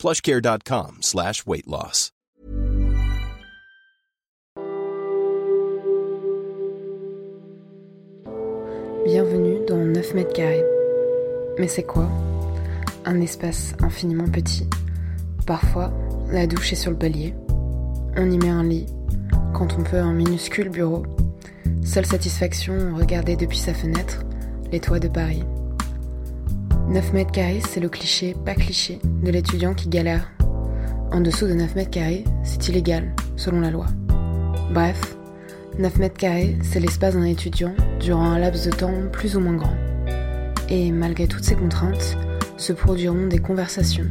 plushcare.com slash weight loss. Bienvenue dans 9 mètres carrés. Mais c'est quoi? Un espace infiniment petit. Parfois, la douche est sur le palier. On y met un lit, quand on peut un minuscule bureau. Seule satisfaction, regarder depuis sa fenêtre les toits de Paris. 9 mètres carrés, c'est le cliché, pas cliché, de l'étudiant qui galère. En dessous de 9 mètres carrés, c'est illégal, selon la loi. Bref, 9 mètres carrés, c'est l'espace d'un étudiant durant un laps de temps plus ou moins grand. Et malgré toutes ces contraintes, se produiront des conversations,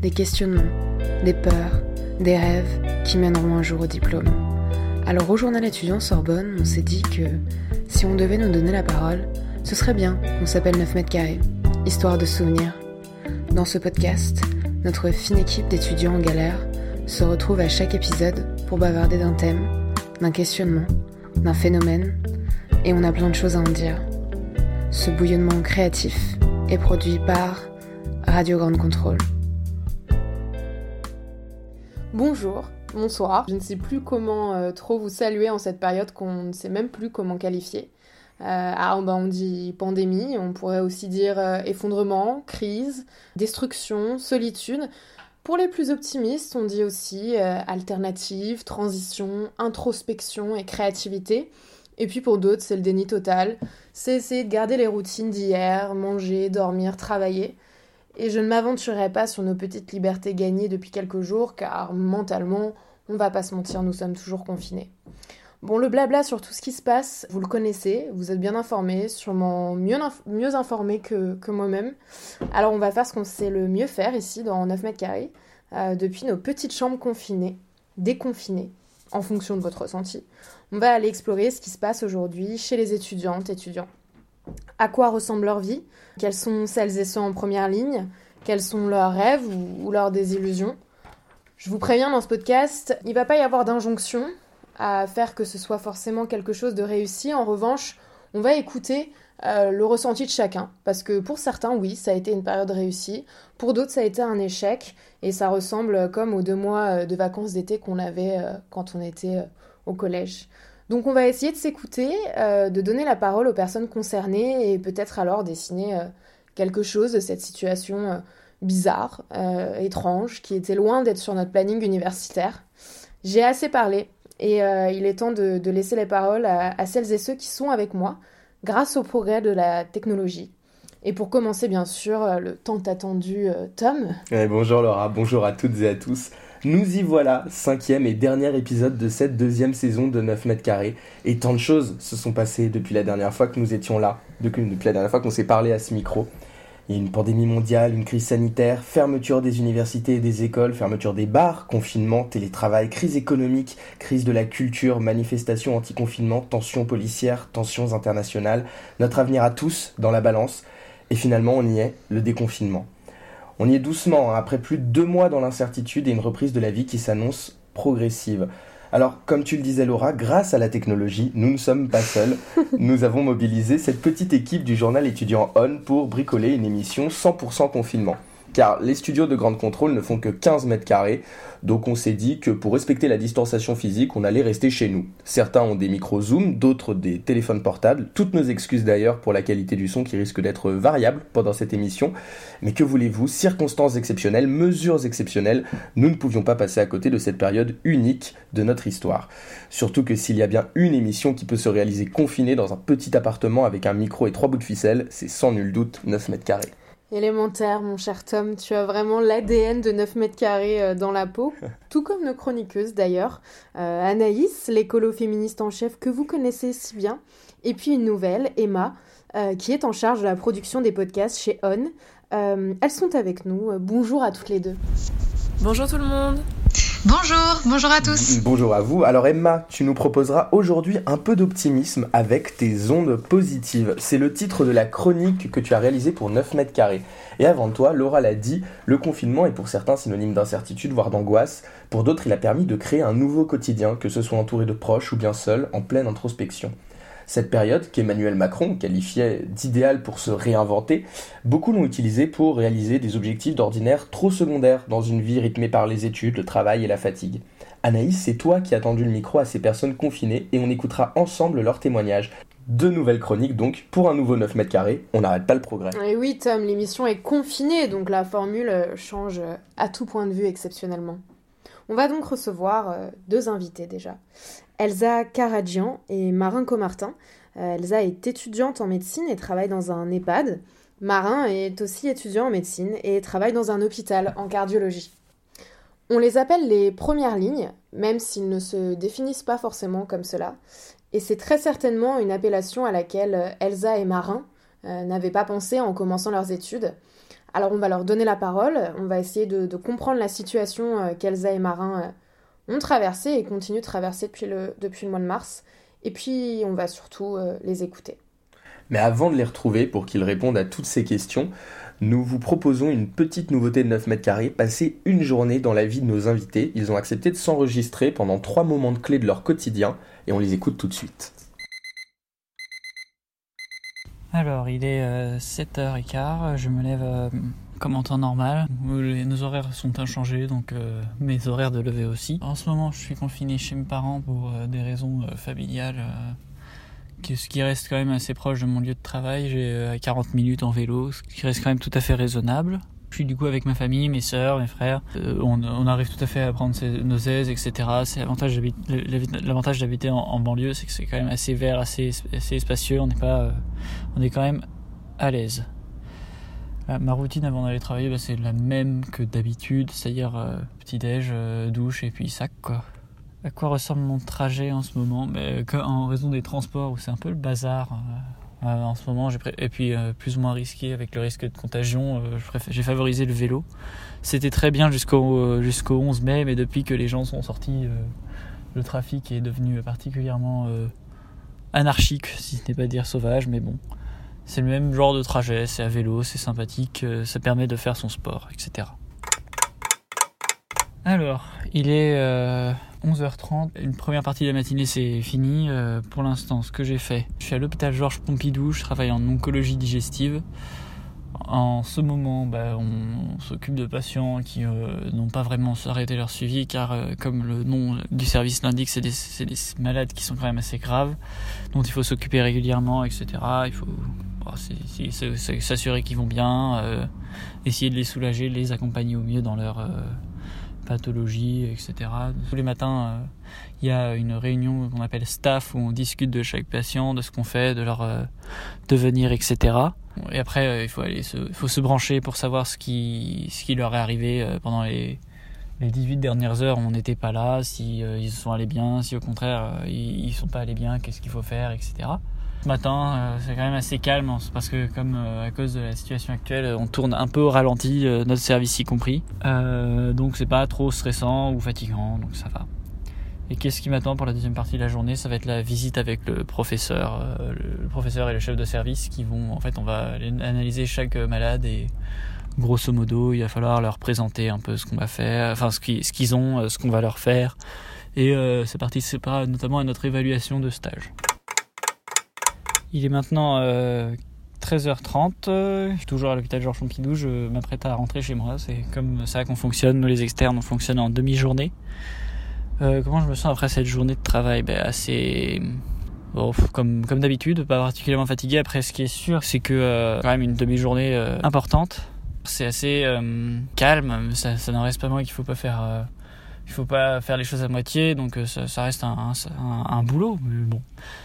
des questionnements, des peurs, des rêves qui mèneront un jour au diplôme. Alors au journal étudiant Sorbonne, on s'est dit que si on devait nous donner la parole, ce serait bien qu'on s'appelle 9 mètres carrés, histoire de souvenirs. Dans ce podcast, notre fine équipe d'étudiants en galère se retrouve à chaque épisode pour bavarder d'un thème, d'un questionnement, d'un phénomène, et on a plein de choses à en dire. Ce bouillonnement créatif est produit par Radio Grande Contrôle. Bonjour, bonsoir. Je ne sais plus comment euh, trop vous saluer en cette période qu'on ne sait même plus comment qualifier. Euh, alors, ben, on dit pandémie, on pourrait aussi dire euh, effondrement, crise, destruction, solitude. Pour les plus optimistes, on dit aussi euh, alternative, transition, introspection et créativité. Et puis pour d'autres, c'est le déni total. C'est essayer de garder les routines d'hier, manger, dormir, travailler. Et je ne m'aventurerai pas sur nos petites libertés gagnées depuis quelques jours, car mentalement, on va pas se mentir, nous sommes toujours confinés. Bon, le blabla sur tout ce qui se passe, vous le connaissez, vous êtes bien informés, sûrement mieux, mieux informés que, que moi-même. Alors on va faire ce qu'on sait le mieux faire ici, dans 9 mètres carrés, euh, depuis nos petites chambres confinées, déconfinées, en fonction de votre ressenti. On va aller explorer ce qui se passe aujourd'hui chez les étudiantes, étudiants. À quoi ressemble leur vie? Quelles sont celles et ceux en première ligne? Quels sont leurs rêves ou, ou leurs désillusions? Je vous préviens dans ce podcast, il va pas y avoir d'injonction, à faire que ce soit forcément quelque chose de réussi. En revanche, on va écouter euh, le ressenti de chacun. Parce que pour certains, oui, ça a été une période réussie. Pour d'autres, ça a été un échec. Et ça ressemble comme aux deux mois euh, de vacances d'été qu'on avait euh, quand on était au collège. Donc on va essayer de s'écouter, de donner la parole aux personnes concernées et peut-être alors dessiner quelque chose de cette situation bizarre, étrange, qui était loin d'être sur notre planning universitaire. J'ai assez parlé. Et euh, il est temps de, laisser les paroles à, celles et ceux qui sont avec moi grâce au progrès de la technologie. Et pour commencer, bien sûr, euh, le tant attendu euh, Tom. bonjour Laura, bonjour à toutes et à tous. Nous y voilà, cinquième et dernier épisode de cette deuxième saison de 9 mètres carrés. Et tant de choses se sont passées depuis la dernière fois que nous étions là, depuis la dernière fois qu'on s'est parlé à ce micro. Il y a une pandémie mondiale, une crise sanitaire, fermeture des universités et des écoles, fermeture des bars, confinement, télétravail, crise économique, crise de la culture, manifestations anti-confinement, tensions policières, tensions internationales, notre avenir à tous dans la balance. Et finalement, on y est, le déconfinement. On y est doucement, hein, après plus de deux mois dans l'incertitude et une reprise de la vie qui s'annonce progressive. Alors, comme tu le disais Laura, grâce à la technologie, nous ne sommes pas seuls. nous avons mobilisé cette petite équipe du journal étudiant On pour bricoler une émission 100% confinement car les studios de grande contrôle ne font que 15 mètres carrés, donc on s'est dit que pour respecter la distanciation physique, on allait rester chez nous. Certains ont des micros Zoom, d'autres des téléphones portables, toutes nos excuses d'ailleurs pour la qualité du son qui risque d'être variable pendant cette émission, mais que voulez-vous, circonstances exceptionnelles, mesures exceptionnelles, nous ne pouvions pas passer à côté de cette période unique de notre histoire. Surtout que s'il y a bien une émission qui peut se réaliser confinée dans un petit appartement avec un micro et trois bouts de ficelle, c'est sans nul doute 9 mètres carrés. Élémentaire, mon cher Tom, tu as vraiment l'ADN de 9 mètres carrés euh, dans la peau, tout comme nos chroniqueuses d'ailleurs. Euh, Anaïs, l'écolo féministe en chef que vous connaissez si bien, et puis une nouvelle, Emma, euh, qui est en charge de la production des podcasts chez On. elles sont avec nous. bonjour à toutes les deux. Bonjour tout le monde. Bonjour, bonjour à tous. Bonjour à vous. Alors Emma, tu nous proposeras aujourd'hui un peu d'optimisme avec tes ondes positives. C'est le titre de la chronique que tu as réalisée pour 9 mètres carrés. Et avant toi, Laura l'a dit, le confinement est pour certains synonyme d'incertitude, voire d'angoisse. Pour d'autres, il a permis de créer un nouveau quotidien, que ce soit entouré de proches ou bien seul, en pleine introspection. Cette période, qu'Emmanuel Macron qualifiait d'idéale pour se réinventer, beaucoup l'ont utilisée pour réaliser des objectifs d'ordinaire trop secondaires dans une vie rythmée par les études, le travail et la fatigue. Anaïs, c'est toi qui as tendu le micro à ces personnes confinées et on écoutera ensemble leurs témoignages. Deux nouvelles chroniques donc, pour un nouveau 9 mètres carrés, on n'arrête pas le progrès. Et oui Tom, l'émission est confinée, donc la formule change à tout point de vue exceptionnellement. On va donc recevoir euh, deux invités déjà. Elsa Karadjian et Marin Comartin. Euh, Elsa est étudiante en médecine et travaille dans un EHPAD. Marin est aussi étudiant en médecine et travaille dans un hôpital en cardiologie. On les appelle les premières lignes, même s'ils ne se définissent pas forcément comme cela. Et c'est très certainement une appellation à laquelle euh, Elsa et Marin n'avaient pas pensé en commençant leurs études. Alors on va leur donner la parole, on va essayer de, comprendre la situation qu'Elsa et Marin ont traversé et continuent de traverser depuis le, mois de mars. Et puis, on va surtout euh, les écouter. Mais avant de les retrouver pour qu'ils répondent à toutes ces questions, nous vous proposons une petite nouveauté de 9 mètres carrés, passer une journée dans la vie de nos invités. Ils ont accepté de s'enregistrer pendant trois moments de clés de leur quotidien et on les écoute tout de suite. Alors, il est 7h15, euh, je me lève euh, comme en temps normal. nos horaires sont inchangés, donc euh, mes horaires de lever aussi. En ce moment, je suis confiné chez mes parents pour euh, des raisons familiales, ce qui reste quand même assez proche de mon lieu de travail. J'ai 40 minutes en vélo, ce qui reste quand même tout à fait raisonnable. Je suis du coup avec ma famille, mes soeurs, mes frères. on, arrive tout à fait à prendre nos aises, etc. C'est l'avantage d'habiter en, banlieue, c'est que c'est quand même assez vert, assez, assez spacieux. On n'est pas, on est quand même à l'aise. Ma routine avant d'aller travailler, bah, c'est la même que d'habitude, c'est-à-dire euh, petit-déj, euh, douche et puis sac. À quoi ressemble mon trajet en ce moment? Bah, En raison des transports, où c'est un peu le bazar euh, en ce moment, et puis plus ou moins risqué avec le risque de contagion, j'ai favorisé le vélo. C'était très bien jusqu'au jusqu'au 11 mai, mais depuis que les gens sont sortis, le trafic est devenu particulièrement anarchique, si ce n'est pas dire sauvage, mais bon. C'est le même genre de trajet, c'est à vélo, c'est sympathique, euh, ça permet de faire son sport, etc. Alors, il est 11h30, euh, une première partie de la matinée c'est fini. Euh, pour l'instant, ce que j'ai fait, je suis à l'hôpital Georges Pompidou, je travaille en oncologie digestive. En ce moment, bah, on s'occupe de patients qui n'ont pas vraiment arrêté leur suivi car, comme le nom du service l'indique, c'est des, des, malades qui sont quand même assez graves, dont il faut s'occuper régulièrement, etc. s'assurer qu'ils vont bien, euh, essayer de les soulager, les accompagner au mieux dans leur euh, pathologie, etc. Tous les matins, euh, il y a une réunion qu'on appelle staff où on discute de chaque patient, de ce qu'on fait, de leur devenir, etc. Et après, il faut aller se, faut se brancher pour savoir ce qui, ce qui leur est arrivé pendant les, les 18 dernières heures, on n'était pas là, si ils sont allés bien, si au contraire ils, ne sont pas allés bien, qu'est-ce qu'il faut faire, etc. Ce matin, euh, c'est quand même assez calme hein. parce que comme euh, à cause de la situation actuelle, on tourne un peu au ralenti, euh, notre service y compris. donc c'est pas trop stressant ou fatigant, donc ça va. Et qu'est-ce qui m'attend pour la deuxième partie de la journée? Ça va être la visite avec le professeur, le professeur et le chef de service qui vont, en fait, on va analyser chaque malade et grosso modo, il va falloir leur présenter un peu ce qu'on va faire, enfin ce qu'ils ont, ce qu'on va leur faire. Et ça participera notamment à notre évaluation de stage. Il est maintenant 13h30. Euh, je suis toujours à l'hôpital Georges Pompidou. Je m'apprête à rentrer chez moi. C'est comme ça qu'on fonctionne. Nous, les externes, on fonctionne en demi-journée. Euh, comment je me sens après cette journée de travail? Ben, Assez. comme, comme d'habitude, pas particulièrement fatigué. Après, ce qui est sûr, c'est que euh, quand même une demi-journée importante. C'est assez calme. Ça, ça n'en reste pas moins qu'il faut pas faire il faut pas faire les choses à moitié, donc euh, ça, reste un, boulot. Mais bon,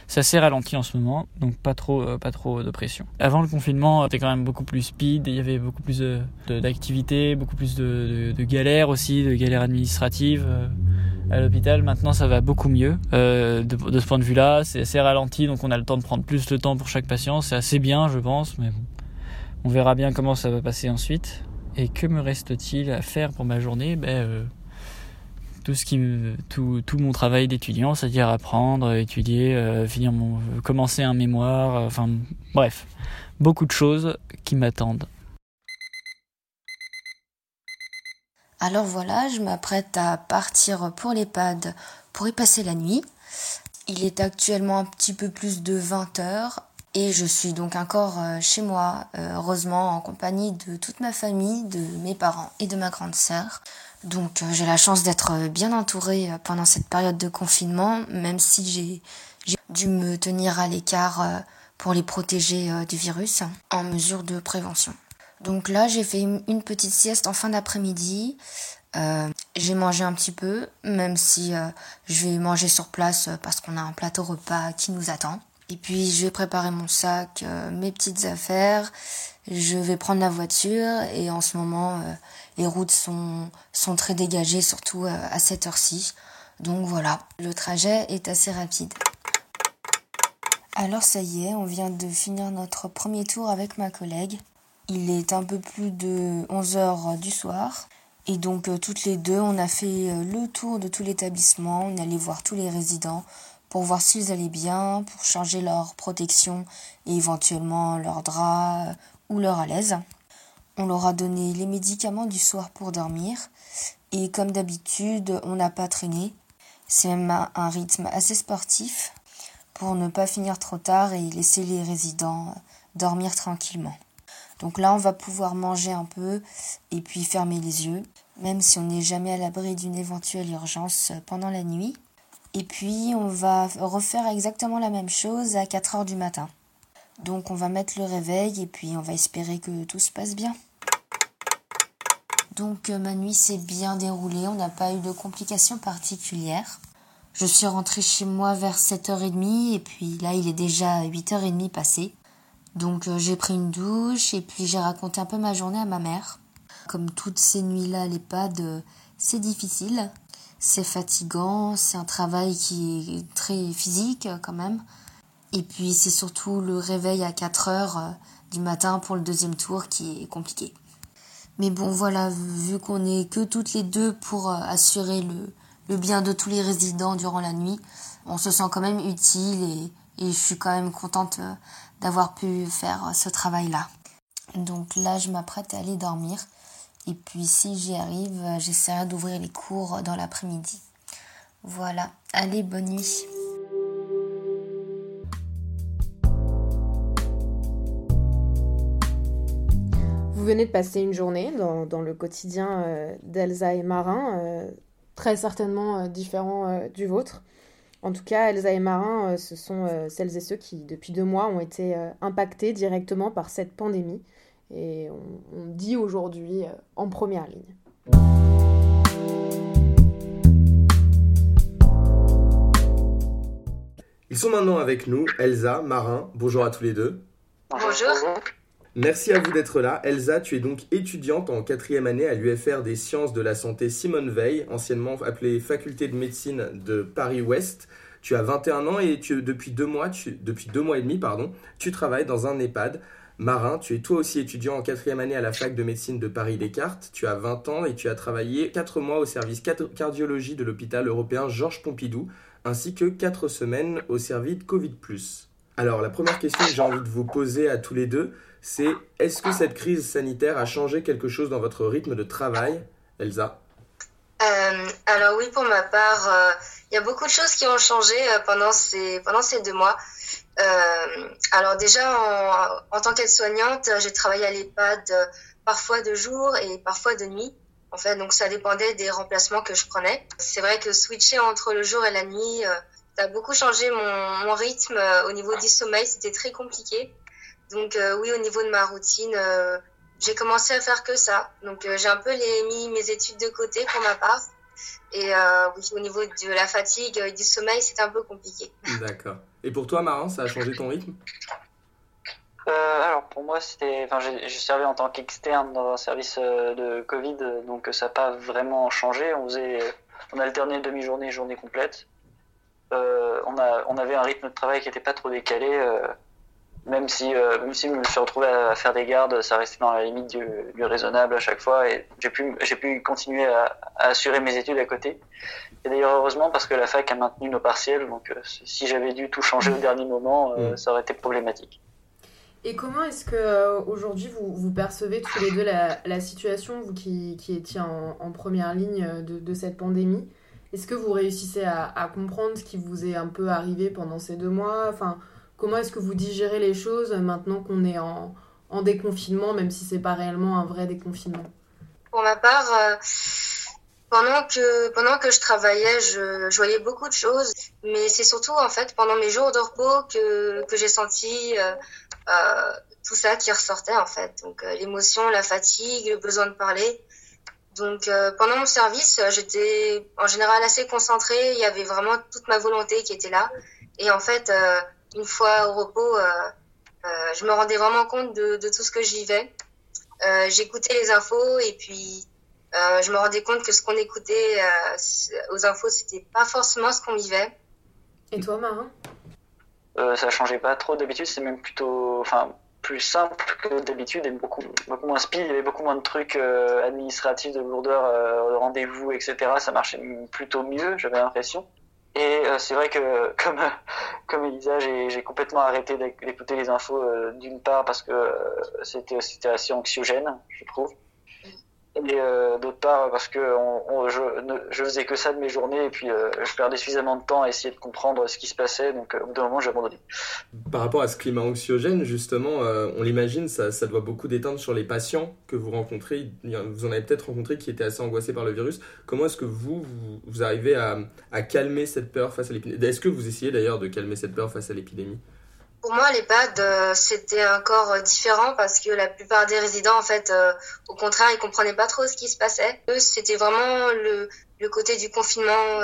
c'est assez ralenti en ce moment, donc pas trop, euh, pas trop de pression. Avant le confinement, c'était quand même beaucoup plus speed, il y avait beaucoup plus d'activités, beaucoup plus de, galères aussi, de galères administratives euh, à l'hôpital. Maintenant, ça va beaucoup mieux de, ce point de vue-là. C'est assez ralenti, donc on a le temps de prendre plus de temps pour chaque patient. C'est assez bien, je pense, mais bon, on verra bien comment ça va passer ensuite. Et que me reste-t-il à faire pour ma journée? Ben, tout mon travail d'étudiant, c'est-à-dire apprendre, étudier, euh, commencer un mémoire, euh, enfin bref, beaucoup de choses qui m'attendent. Alors voilà, je m'apprête à partir pour l'EHPAD pour y passer la nuit. Il est actuellement un petit peu plus de 20 heures et je suis donc encore euh, chez moi, heureusement en compagnie de toute ma famille, de mes parents et de ma grande sœur. Donc euh, j'ai la chance d'être euh, bien entourée euh, pendant cette période de confinement, même si j'ai dû me tenir à l'écart pour les protéger du virus en mesure de prévention. Donc là j'ai fait une petite sieste en fin d'après-midi. j'ai mangé un petit peu, même si je vais manger sur place parce qu'on a un plateau repas qui nous attend. Et puis je vais préparer mon sac, mes petites affaires, je vais prendre la voiture et en ce moment les routes sont, sont très dégagées, surtout euh, à cette heure-ci. Donc voilà, le trajet est assez rapide. Alors ça y est, on vient de finir notre premier tour avec ma collègue. Il est un peu plus de 11 heures du soir. Et donc euh, toutes les deux, on a fait euh, le tour de tout l'établissement. On est allé voir tous les résidents pour voir s'ils allaient bien, pour changer leur protection et éventuellement leur drap ou leur à l'aise. On leur a donné les médicaments du soir pour dormir. Et comme d'habitude, on n'a pas traîné. C'est même un rythme assez sportif pour ne pas finir trop tard et laisser les résidents dormir tranquillement. Donc là, on va pouvoir manger un peu et puis fermer les yeux, même si on n'est jamais à l'abri d'une éventuelle urgence pendant la nuit. Et puis, on va refaire exactement la même chose à 4 heures du matin. Donc, on va mettre le réveil et puis on va espérer que tout se passe bien. Donc euh, ma nuit s'est bien déroulée, on n'a pas eu de complications particulières. Je suis rentrée chez moi vers 7h30 et puis là il est déjà 8h30 passé. Donc euh, j'ai pris une douche et puis j'ai raconté un peu ma journée à ma mère. Comme toutes ces nuits-là à l'EHPAD, c'est difficile, c'est fatigant, c'est un travail qui est très physique quand même. Et puis c'est surtout le réveil à 4 h du matin pour le deuxième tour qui est compliqué. Mais bon, voilà, vu qu'on est que toutes les deux pour euh, assurer le, le bien de tous les résidents durant la nuit, on se sent quand même utile et, et je suis quand même contente euh, d'avoir pu faire euh, ce travail-là. Donc là, je m'apprête à aller dormir. Et puis si j'y arrive, j'essaierai d'ouvrir les cours dans l'après-midi. Voilà, allez, bonne nuit. Vous venez de passer une journée dans, le quotidien euh, d'Elsa et Marin, euh, très certainement euh, différent du vôtre. En tout cas, Elsa et Marin, ce sont celles et ceux qui, depuis deux mois, ont été impactés directement par cette pandémie. Et on, on dit aujourd'hui en première ligne. Ils sont maintenant avec nous, Elsa, Marin. Bonjour à tous les deux. Bonjour. Merci à vous d'être là. Elsa, tu es donc étudiante en quatrième année à l'UFR des sciences de la santé Simone Veil, anciennement appelée Faculté de médecine de Paris-Ouest. Tu as 21 ans et tu, depuis, deux mois, depuis deux mois et demi, pardon, tu travailles dans un EHPAD. Marin, tu es toi aussi étudiant en quatrième année à la fac de médecine de Paris-Descartes. Tu as 20 ans et tu as travaillé 4 mois au service cardiologie de l'hôpital européen Georges Pompidou, ainsi que 4 semaines au service Covid+. Alors, la première question que j'ai envie de vous poser à tous les deux, c'est est-ce que cette crise sanitaire a changé quelque chose dans votre rythme de travail, Elsa? Euh, Alors oui, pour ma part, euh, il y a beaucoup de choses qui ont changé euh, pendant ces deux mois. Alors déjà, en, tant qu'aide-soignante, j'ai travaillé à l'EHPAD parfois de jour et parfois de nuit. En fait, donc ça dépendait des remplacements que je prenais. C'est vrai que switcher entre le jour et la nuit, ça a beaucoup changé mon, mon rythme au niveau du sommeil. C'était très compliqué. Donc euh, oui, au niveau de ma routine, euh, j'ai commencé à faire que ça. Donc euh, j'ai un peu les, mis mes études de côté pour ma part. Et au niveau de la fatigue et du sommeil, c'était un peu compliqué. D'accord. Et pour toi, Marin, ça a changé ton rythme? Alors pour moi, c'était, enfin, j'ai servi en tant qu'externe dans un service de Covid, donc ça n'a pas vraiment changé. On faisait, on alternait demi-journée, journée complète. on a, on avait un rythme de travail qui n'était pas trop décalé même si, même si je me suis retrouvé à faire des gardes, ça restait dans la limite du, raisonnable à chaque fois et j'ai pu, j'ai pu continuer à, assurer mes études à côté. Et d'ailleurs, heureusement, parce que la fac a maintenu nos partiels, donc si j'avais dû tout changer au dernier moment, mm. ça aurait été problématique. Et comment est-ce que euh, aujourd'hui vous, vous, percevez tous les deux la, la situation, vous qui, qui étiez en, en, première ligne de, de cette pandémie? Est-ce que vous réussissez à, à, comprendre ce qui vous est un peu arrivé pendant ces deux mois? Enfin, comment est-ce que vous digérez les choses maintenant qu'on est en, en, déconfinement, même si c'est pas réellement un vrai déconfinement? Pour ma part, euh, pendant que pendant que je travaillais, je, voyais beaucoup de choses, mais c'est surtout en fait pendant mes jours de repos que, que j'ai senti euh, euh, tout ça qui ressortait en fait. Donc euh, l'émotion, la fatigue, le besoin de parler. Donc euh, pendant mon service, j'étais en général assez concentrée. Il y avait vraiment toute ma volonté qui était là. Et en fait, une fois au repos, je me rendais vraiment compte de, de tout ce que j'y vivais. J'écoutais les infos et puis je me rendais compte que ce qu'on écoutait aux infos, c'était pas forcément ce qu'on vivait. Et toi, Marin euh, ça changeait pas trop. D'habitude, c'est même plutôt, enfin, plus simple que d'habitude et beaucoup, beaucoup moins speed. Il y avait beaucoup moins de trucs euh, administratifs, de lourdeur, euh, de rendez-vous, etc. Ça marchait plutôt mieux, j'avais l'impression. Et c'est vrai que, comme, comme Elisa, j'ai complètement arrêté d'écouter les infos, d'une part parce que c'était assez anxiogène, je trouve et euh, d'autre part parce que je, je faisais que ça de mes journées et puis euh, je perdais suffisamment de temps à essayer de comprendre ce qui se passait donc euh, au bout d'un moment j'ai abandonné. Par rapport à ce climat anxiogène justement on l'imagine ça, doit beaucoup déteindre sur les patients que vous rencontrez. Vous en avez peut-être rencontré qui étaient assez angoissés par le virus. Comment est-ce que vous, vous, arrivez à calmer cette peur face à l'épidémie? Est-ce que vous essayez d'ailleurs de calmer cette peur face à l'épidémie? Pour moi, l'EHPAD, euh, c'était encore euh, différent parce que la plupart des résidents, en fait, euh, au contraire, ils comprenaient pas trop ce qui se passait. Eux, c'était vraiment le, le, côté du confinement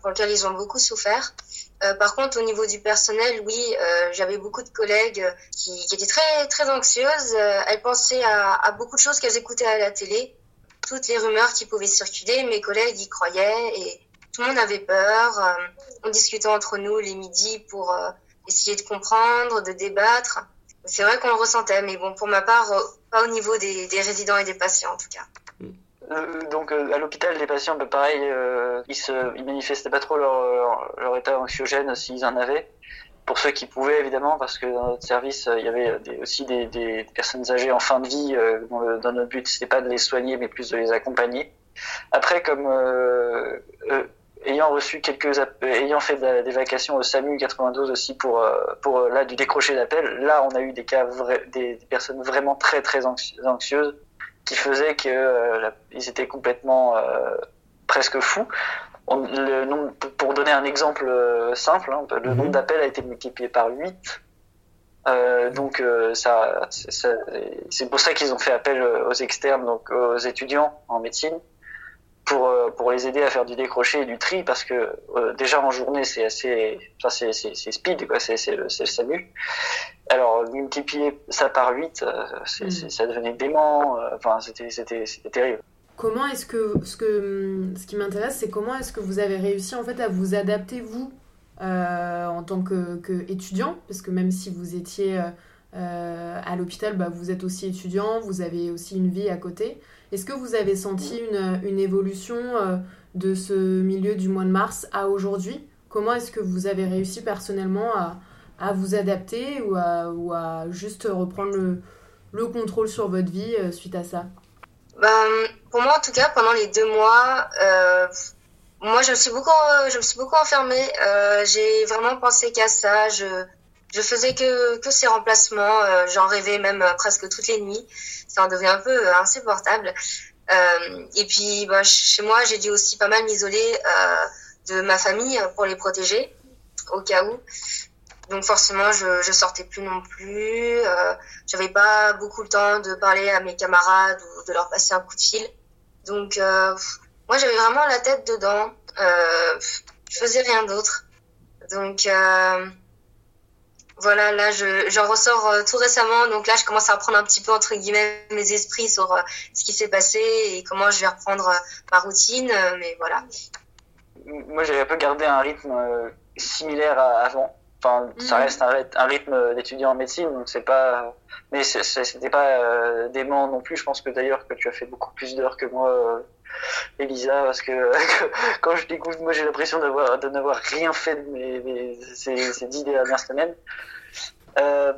pour lequel ils ont beaucoup souffert. par contre, au niveau du personnel, oui, j'avais beaucoup de collègues qui, étaient très très anxieuses. elles pensaient à, beaucoup de choses qu'elles écoutaient à la télé, toutes les rumeurs qui pouvaient circuler. Mes collègues y croyaient et tout le monde avait peur. on discutait entre nous les midis pour essayer de comprendre, de débattre. C'est vrai qu'on le ressentait, mais bon, pour ma part, euh, pas au niveau des, des résidents et des patients en tout cas. Euh, donc euh, à l'hôpital, les patients, bah, pareil, ils, se, ils manifestaient pas trop leur, leur, état anxiogène s'ils en avaient. Pour ceux qui pouvaient, évidemment, parce que dans notre service, il y avait aussi des, des, personnes âgées en fin de vie. Dans notre but, c'était pas de les soigner, mais plus de les accompagner. Après, comme ayant reçu quelques ayant fait des vacations au SAMU 92 aussi pour euh, pour euh, là du décrocher d'appel là on a eu des cas des, personnes vraiment très très anxieuses qui faisaient que euh, ils étaient complètement presque fous. Le nombre, pour donner un exemple simple hein, le nombre mhm. d'appels a été multiplié par 8 donc ça c'est pour ça qu'ils ont fait appel aux externes donc aux étudiants en médecine pour, euh, pour les aider à faire du décroché et du tri parce que euh, déjà en journée c'est assez enfin c'est, c'est, c'est speed quoi c'est, c'est, le, c'est le salut. Alors multiplier ça par 8 euh, c'est, mm. ça devenait dément enfin c'était, c'était, c'était terrible. Comment est-ce que ce que ce qui m'intéresse c'est comment est-ce que vous avez réussi en fait à vous adapter vous en tant que, que, étudiant? Parce que même si vous étiez à l'hôpital bah, vous êtes aussi étudiant vous avez aussi une vie à côté est-ce que vous avez senti une, une évolution euh, de ce milieu du mois de mars à aujourd'hui? Comment est-ce que vous avez réussi personnellement à, à vous adapter ou à, ou à, juste reprendre le, le contrôle sur votre vie euh, suite à ça? Ben, Pour moi, en tout cas, pendant les deux mois, euh, moi, je me suis beaucoup, je me suis beaucoup enfermée. J'ai vraiment pensé qu'à ça. Je, je faisais que, que ces remplacements. J'en rêvais même presque toutes les nuits ça en devient un peu euh, insupportable. Euh, et puis, bah, chez moi, j'ai dû aussi pas mal m'isoler euh, de ma famille pour les protéger, au cas où. Donc forcément, je, je sortais plus non plus. Euh, J'avais pas beaucoup le temps de parler à mes camarades ou de leur passer un coup de fil. Donc euh, moi, j'avais vraiment la tête dedans. Euh, je faisais rien d'autre. Donc euh, voilà, là, j'en ressors euh, tout récemment. Donc là, je commence à reprendre un petit peu, entre guillemets, mes esprits sur euh, ce qui s'est passé et comment je vais reprendre euh, ma routine. mais voilà. Moi, j'avais un peu gardé un rythme similaire à avant. Enfin, ça Mhm. reste un, un rythme d'étudiant en médecine, donc c'est pas. Mais c'était pas dément non plus. Je pense que d'ailleurs que tu as fait beaucoup plus d'heures que moi, Elisa, parce que quand je t'écoute, moi j'ai l'impression d'avoir de n'avoir rien fait de mes, mes- ces, ces dix dernières semaines. Euh,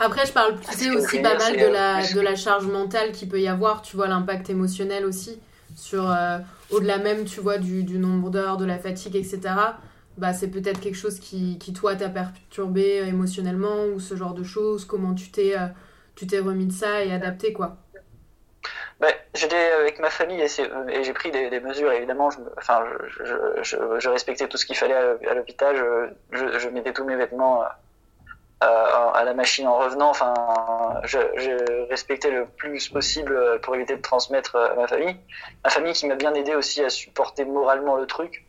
Après, je parle, tu sais, aussi pas mal de la, de la charge mentale qu'il peut y avoir, tu vois, l'impact émotionnel aussi, sur euh, au-delà même, tu vois, du, du nombre d'heures, de la fatigue, etc. Bah, c'est peut-être quelque chose qui, qui toi, t'a perturbé euh, émotionnellement, ou ce genre de choses, comment tu t'es tu t'es remis de ça et adapté, quoi. Ben, j'étais avec ma famille et, j'ai pris des, mesures évidemment. Je, respectais tout ce qu'il fallait à, l'hôpital. Je, mettais tous mes vêtements euh, à, la machine en revenant. Enfin, je, respectais le plus possible pour éviter de transmettre à ma famille. Ma famille qui m'a bien aidé aussi à supporter moralement le truc.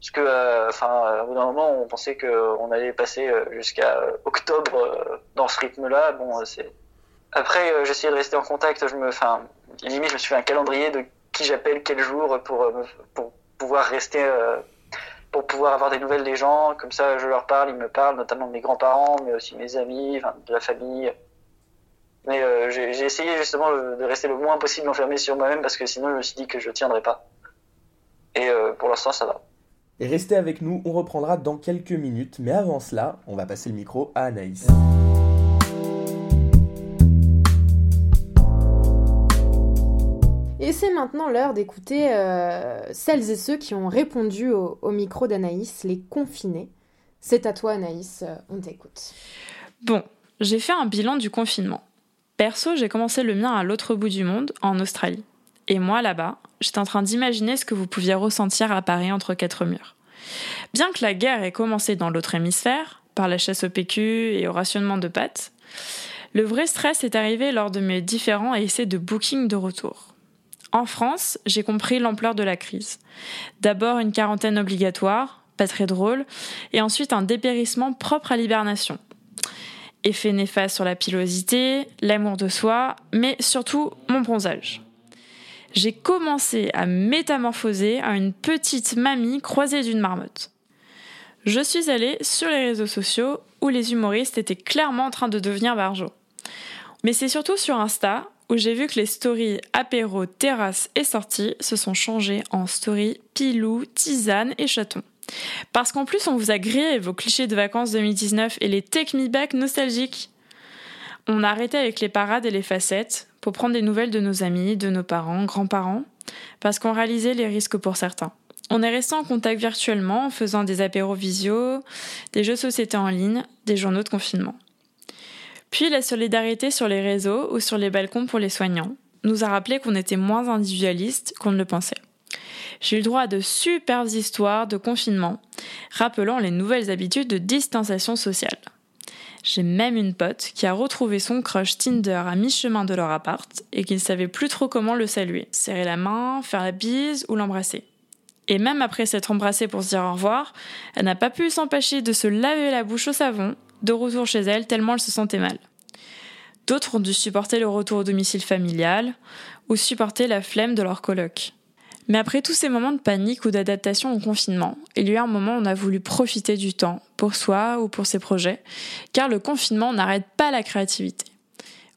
Parce que, euh, enfin, au bout d'un moment, on pensait qu'on allait passer euh, jusqu'à euh, octobre euh, dans ce rythme-là. Bon, euh, c'est. Après, euh, j'essayais de rester en contact. Je me, limite, je me suis fait un calendrier de qui j'appelle quel jour pour euh, pour pouvoir rester, euh, pour pouvoir avoir des nouvelles des gens. Comme ça, je leur parle, ils me parlent, notamment de mes grands-parents, mais aussi mes amis, de la famille. Mais euh, j'ai essayé justement de rester le moins possible enfermé sur moi-même parce que sinon, je me suis dit que je tiendrais pas. Et pour l'instant, ça va. Et restez avec nous, on reprendra dans quelques minutes. Mais avant cela, on va passer le micro à Anaïs. C'est maintenant l'heure d'écouter euh, celles et ceux qui ont répondu au, au micro d'Anaïs, les confinés. C'est à toi, Anaïs, euh, on t'écoute. Bon, j'ai fait un bilan du confinement. Perso, j'ai commencé le mien à l'autre bout du monde, en Australie. Et moi, là-bas, j'étais en train d'imaginer ce que vous pouviez ressentir à Paris entre quatre murs. Bien que la guerre ait commencé dans l'autre hémisphère, par la chasse au PQ et au rationnement de pâtes, le vrai stress est arrivé lors de mes différents essais de booking de retour. En France, j'ai compris l'ampleur de la crise. D'abord une quarantaine obligatoire, pas très drôle, et ensuite un dépérissement propre à l'hibernation. Effet néfaste sur la pilosité, l'amour de soi, mais surtout mon bronzage. J'ai commencé à métamorphoser à une petite mamie croisée d'une marmotte. Je suis allée sur les réseaux sociaux où les humoristes étaient clairement en train de devenir barjots. Mais c'est surtout sur Insta où j'ai vu que les stories apéro, terrasse et sorties se sont changées en stories pilou, tisane et chaton. Parce qu'en plus, on vous a grillé vos clichés de vacances 2019 et les take me back nostalgiques. On a arrêté avec les parades et les facettes pour prendre des nouvelles de nos amis, de nos parents, grands-parents, parce qu'on réalisait les risques pour certains. On est resté en contact virtuellement en faisant des apéros visio, des jeux de société en ligne, des journaux de confinement. Puis la solidarité sur les réseaux ou sur les balcons pour les soignants nous a rappelé qu'on était moins individualiste qu'on ne le pensait. J'ai eu le droit à de superbes histoires de confinement, rappelant les nouvelles habitudes de distanciation sociale. J'ai même une pote qui a retrouvé son crush Tinder à mi-chemin de leur appart et qui ne savait plus trop comment le saluer, serrer la main, faire la bise ou l'embrasser. Et même après s'être embrassée pour se dire au revoir, elle n'a pas pu s'empêcher de se laver la bouche au savon, de retour chez elle tellement elle se sentait mal. D'autres ont dû supporter le retour au domicile familial ou supporter la flemme de leur coloc. Mais après tous ces moments de panique ou d'adaptation au confinement, il y a eu un moment où on a voulu profiter du temps, pour soi ou pour ses projets, car le confinement n'arrête pas la créativité.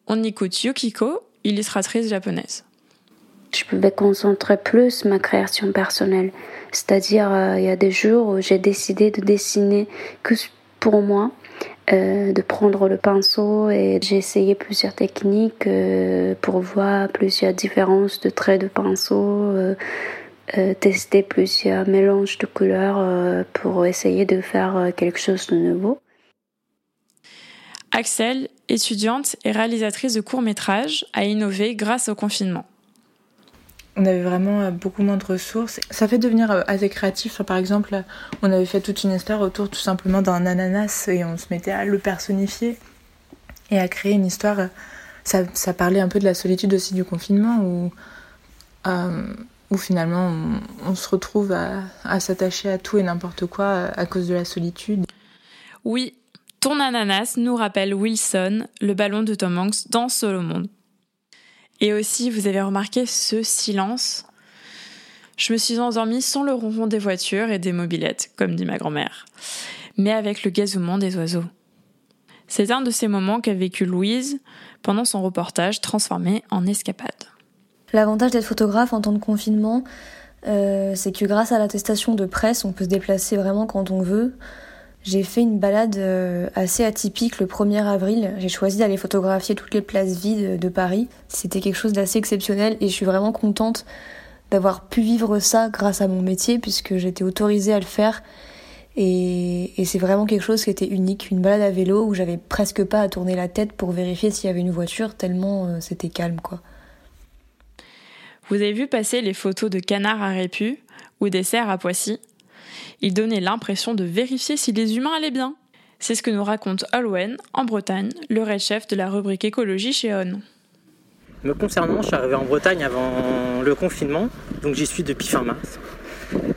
On écoute Yukiko, illustratrice japonaise. Je pouvais concentrer plus ma création personnelle. C'est-à-dire, euh, il y a des jours où j'ai décidé de dessiner que pour moi, euh, de prendre le pinceau et j'ai essayé plusieurs techniques euh, pour voir plusieurs différences de traits de pinceau, euh, euh, tester plusieurs mélanges de couleurs euh, pour essayer de faire quelque chose de nouveau. Axel, étudiante et réalisatrice de courts-métrages, a innové grâce au confinement. On avait vraiment beaucoup moins de ressources. Ça fait devenir assez créatif. Par exemple, on avait fait toute une histoire autour tout simplement d'un ananas et on se mettait à le personnifier et à créer une histoire. Ça, ça parlait un peu de la solitude aussi du confinement où, euh, finalement on, on, se retrouve à, à s'attacher à tout et n'importe quoi à cause de la solitude. Oui, ton ananas nous rappelle Wilson, le ballon de Tom Hanks dans Solo Monde. Et aussi, vous avez remarqué ce silence. Je me suis endormie sans le ronron des voitures et des mobilettes, comme dit ma grand-mère. mais avec le gazouillement des oiseaux. C'est un de ces moments qu'a vécu Louise pendant son reportage transformé en escapade. L'avantage d'être photographe en temps de confinement, euh, c'est que grâce à l'attestation de presse, on peut se déplacer vraiment quand on veut. J'ai fait une balade euh, assez atypique le 1er avril. J'ai choisi d'aller photographier toutes les places vides de Paris. C'était quelque chose d'assez exceptionnel et je suis vraiment contente d'avoir pu vivre ça grâce à mon métier puisque j'étais autorisée à le faire. Et, et c'est vraiment quelque chose qui était unique. Une balade à vélo où j'avais presque pas à tourner la tête pour vérifier s'il y avait une voiture tellement euh, c'était calme quoi. Vous avez vu passer les photos de canards à Répu ou des cerfs à Poissy? Il donnait l'impression de vérifier si les humains allaient bien. C'est ce que nous raconte Olwen, en Bretagne, le red chef de la rubrique écologie chez ON. Me concernant, je suis arrivé en Bretagne avant le confinement, donc j'y suis depuis fin mars.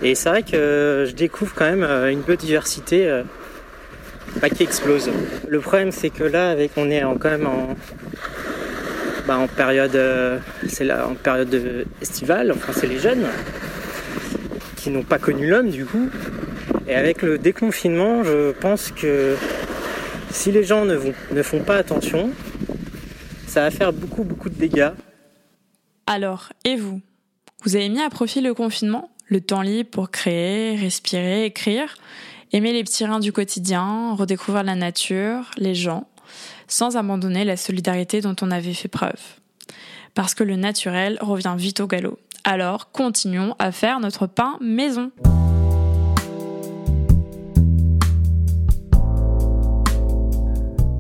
Et c'est vrai que je découvre quand même euh, une biodiversité euh, qui explose. Le problème, c'est que là, avec, on est quand même en, bah, période, euh, c'est en période estivale. Enfin, c'est les jeunes qui n'ont pas connu l'homme du coup. Et avec le déconfinement, je pense que si les gens ne, font pas attention, ça va faire beaucoup beaucoup de dégâts. Alors, et vous? Vous avez mis à profit le confinement Le temps libre pour créer, respirer, écrire Aimer les petits reins du quotidien, redécouvrir la nature, les gens, sans abandonner la solidarité dont on avait fait preuve. Parce que le naturel revient vite au galop. Alors continuons à faire notre pain maison.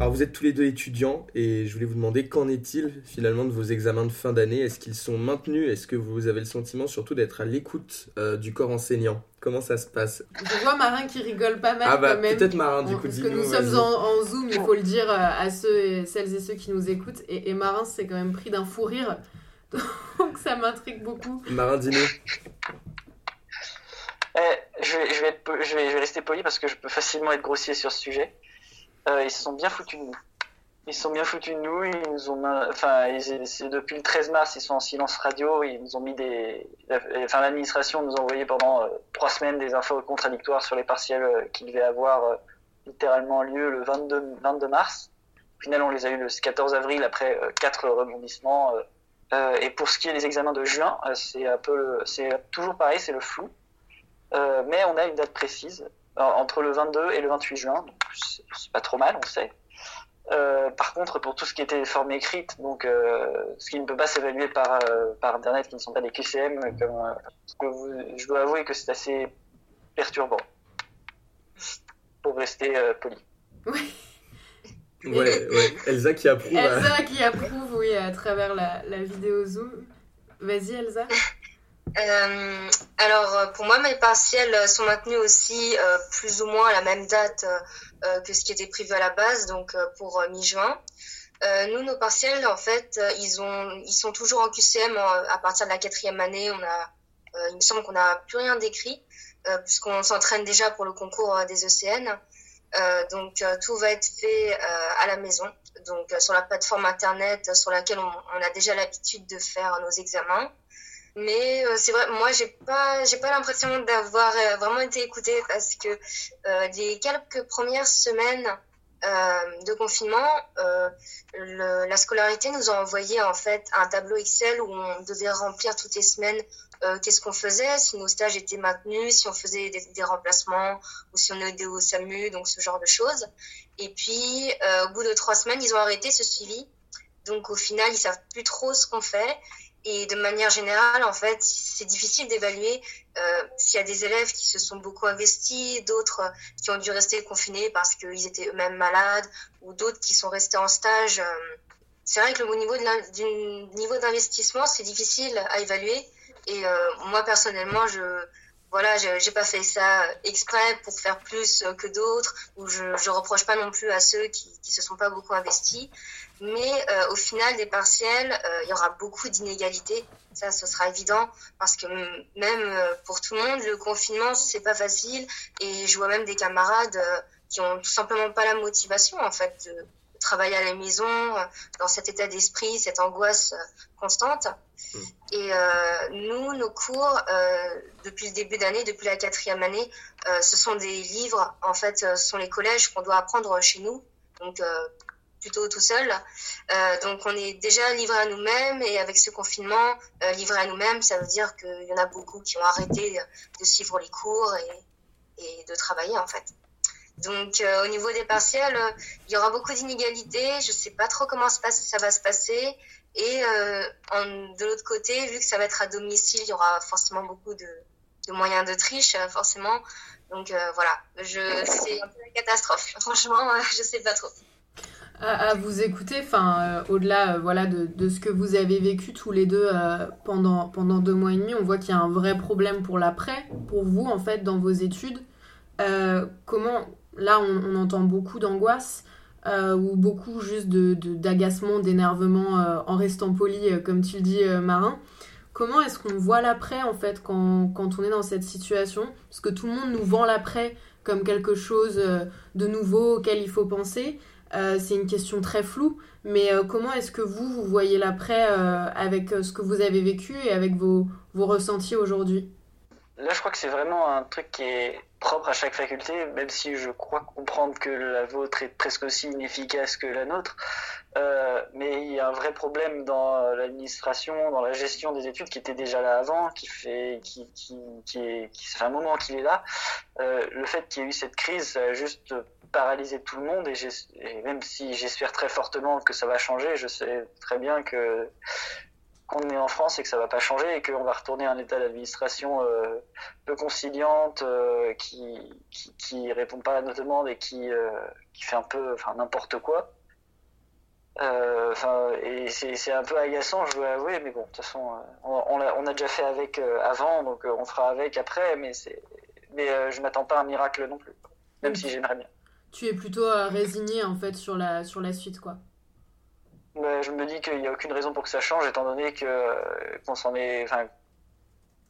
Alors vous êtes tous les deux étudiants et je voulais vous demander qu'en est-il finalement de vos examens de fin d'année? Est-ce qu'ils sont maintenus? Est-ce que vous avez le sentiment surtout d'être à l'écoute euh, du corps enseignant? Comment ça se passe? Je vois Marin qui rigole pas mal ah bah, quand même. Peut-être Marin du coup. Parce que nous sommes en, Zoom, il faut le dire euh, à ceux et, celles et ceux qui nous écoutent. Et, et Marin s'est quand même pris d'un fou rire donc ça m'intrigue beaucoup. Marin Dino eh, je, vais, je, vais être, je, vais, je, vais, rester poli parce que je peux facilement être grossier sur ce sujet. Euh, ils se sont bien foutus de nous. Ils se sont bien foutus de nous. Ils nous ont, enfin, depuis le 13 mars, ils sont en silence radio. Ils nous ont mis des, enfin, l'administration nous a envoyé pendant euh, trois semaines des infos contradictoires sur les partiels euh, qui devaient avoir euh, littéralement lieu le 22, 22 mars. Au final, on les a eu le 14 avril après quatre rebondissements euh, et pour ce qui est des examens de juin, euh, c'est un peu, c'est toujours pareil, c'est le flou. Euh, mais on a une date précise entre le 22 et le 28 juin, donc c'est pas trop mal, on sait. Par contre, pour tout ce qui était forme écrite, donc ce qui ne peut pas s'évaluer par, par internet, qui ne sont pas des QCM, je dois avouer que c'est assez perturbant, pour rester poli. Oui. Ouais, ouais. Elsa qui approuve. Elsa qui approuve, oui, à travers la, la vidéo Zoom. Vas-y, Elsa. Euh, alors, pour moi, mes partiels sont maintenus aussi euh, plus ou moins à la même date euh, que ce qui était prévu à la base, donc pour mi-juin. nous, nos partiels, en fait, ils, ont, ils sont toujours en QCM à partir de la quatrième année. On a, il me semble qu'on n'a plus rien d'écrit, puisqu'on s'entraîne déjà pour le concours des ECN. Euh, donc euh, tout va être fait euh, à la maison, donc sur la plateforme internet sur laquelle on, a déjà l'habitude de faire nos examens. Mais c'est vrai, moi j'ai pas j'ai pas l'impression d'avoir vraiment été écoutée parce que les quelques premières semaines de confinement, la scolarité nous a envoyé en fait un tableau Excel où on devait remplir toutes les semaines euh, qu'est-ce qu'on faisait, si nos stages étaient maintenus, si on faisait des, remplacements ou si on aidait au SAMU, donc ce genre de choses. Et puis, euh, au bout de trois semaines, ils ont arrêté ce suivi. Donc, au final, ils savent plus trop ce qu'on fait. Et de manière générale, en fait, c'est difficile d'évaluer euh, s'il y a des élèves qui se sont beaucoup investis, d'autres qui ont dû rester confinés parce qu'ils étaient eux-mêmes malades, ou d'autres qui sont restés en stage. C'est vrai que le niveau, d'investissement, c'est difficile à évaluer. Et euh, moi, personnellement, je voilà, j'ai pas fait ça exprès pour faire plus que d'autres, ou je, je reproche pas non plus à ceux qui, qui se sont pas beaucoup investis. Mais euh, au final, des partiels, euh, il y aura beaucoup d'inégalités. Ça, ce sera évident, parce que même pour tout le monde, le confinement, c'est pas facile. Et je vois même des camarades qui ont tout simplement pas la motivation, en fait, de, travailler à la maison dans cet état d'esprit, cette angoisse constante. Mm. Et nous, nos cours, depuis le début d'année, depuis la quatrième année, ce sont des livres, en fait, ce sont les collèges qu'on doit apprendre chez nous. Donc, plutôt tout seul. Euh, donc on est déjà livré à nous-mêmes et avec ce confinement, euh, livré à nous-mêmes, ça veut dire qu'il y en a beaucoup qui ont arrêté de suivre les cours et, et de travailler en fait. Donc euh, au niveau des partiels, il y aura beaucoup d'inégalités. Je sais pas trop comment ça va se passer. Et en, de l'autre côté, vu que ça va être à domicile, il y aura forcément beaucoup de, moyens de triche, forcément. Donc voilà, je c'est un peu la catastrophe. Franchement, je sais pas trop à, vous écouter, enfin, euh, au-delà euh, voilà, de, ce que vous avez vécu tous les deux euh, pendant, pendant deux mois et demi, on voit qu'il y a un vrai problème pour l'après, pour vous, en fait, dans vos études. comment, là, on, on entend beaucoup d'angoisse, ou beaucoup juste d'agacement, de, d'énervement en restant poli, comme tu le dis, Marin. Comment est-ce qu'on voit l'après, en fait, quand, quand on est dans cette situation? Parce que tout le monde nous vend l'après comme quelque chose de nouveau auquel il faut penser. Euh, c'est une question très floue, mais euh, comment est-ce que vous, vous voyez l'après euh, avec ce que vous avez vécu et avec vos, vos ressentis aujourd'hui? Là, je crois que c'est vraiment un truc qui est propre à chaque faculté, même si je crois comprendre que la vôtre est presque aussi inefficace que la nôtre. mais il y a un vrai problème dans l'administration, dans la gestion des études qui était déjà là avant, qui fait, qui, est, qui un moment qu'il est là. le fait qu'il y ait eu cette crise, ça a juste paralyser tout le monde et, même si j'espère très fortement que ça va changer, je sais très bien que qu'on est en France et que ça va pas changer et qu'on va retourner à un état d'administration euh, peu conciliante, euh, qui, qui, répond pas à nos demandes et qui, euh, qui fait un peu enfin n'importe quoi. Enfin et c'est un peu agaçant, je dois avouer, mais bon, de toute façon, on, on, a, on a déjà fait avec avant, donc on fera avec après, mais c'est mais je m'attends pas à un miracle non plus, même si j'aimerais bien tu es plutôt résigné en fait sur la, sur la suite quoi. Je me dis qu'il n'y a aucune raison pour que ça change étant donné que qu'on s'en est enfin,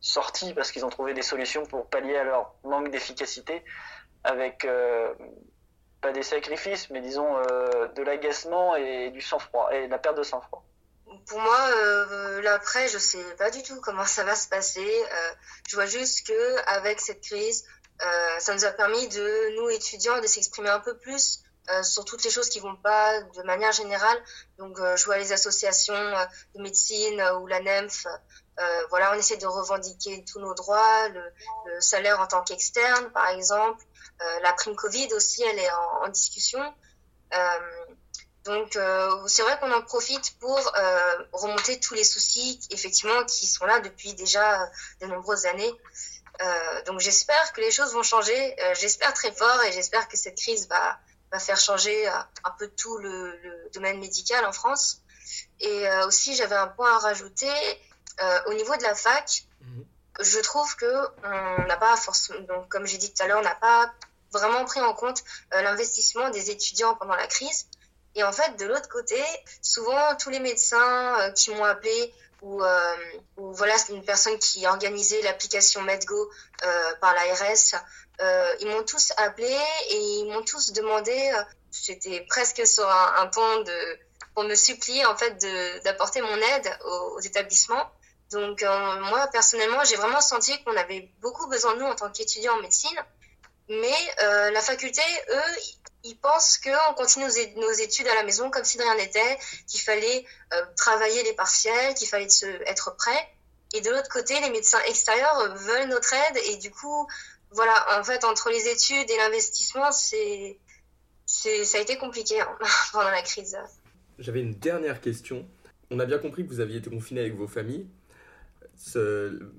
sorti parce qu'ils ont trouvé des solutions pour pallier à leur manque d'efficacité avec euh, pas des sacrifices mais disons euh, de l'agacement et du sang-froid et de la perte de sang-froid. Pour moi, l'après, je sais pas du tout comment ça va se passer. je vois juste que avec cette crise, euh, ça nous a permis de, nous étudiants, de s'exprimer un peu plus euh, sur toutes les choses qui vont pas de manière générale. Donc, euh, je vois les associations de médecine ou la NEMF. voilà, on essaie de revendiquer tous nos droits, le, salaire en tant qu'externe, par exemple. la prime Covid aussi, elle est en, discussion. donc, c'est vrai qu'on en profite pour remonter tous les soucis, effectivement, qui sont là depuis déjà de nombreuses années. Euh, donc j'espère que les choses vont changer. Euh, j'espère très fort et j'espère que cette crise va, va faire changer euh, un peu tout le, le domaine médical en France. Et aussi j'avais un point à rajouter au niveau de la fac. Mhm. Je trouve que on n'a pas forcément, donc comme j'ai dit tout à l'heure, on n'a pas vraiment pris en compte l'investissement des étudiants pendant la crise. Et en fait, de l'autre côté, souvent tous les médecins qui m'ont appelé où, euh, voilà, c'est une personne qui organisait l'application MedGo euh, par l'ARS. Euh, ils m'ont tous appelé et ils m'ont tous demandé, c'était presque sur un, un, ton de, pour me supplier en fait d'apporter mon aide aux, aux établissements. Donc euh, moi personnellement, j'ai vraiment senti qu'on avait beaucoup besoin de nous en tant qu'étudiants en médecine, mais euh, la faculté, eux, ils pensent qu'on continue nos études à la maison comme si de rien n'était, qu'il fallait euh, travailler les partiels, qu'il fallait être prêt. Et de l'autre côté, les médecins extérieurs euh, veulent notre aide. Et du coup, voilà, en fait, entre les études et l'investissement, ça a été compliqué hein, pendant la crise. J'avais une dernière question. On a bien compris que vous aviez été confiné avec vos familles.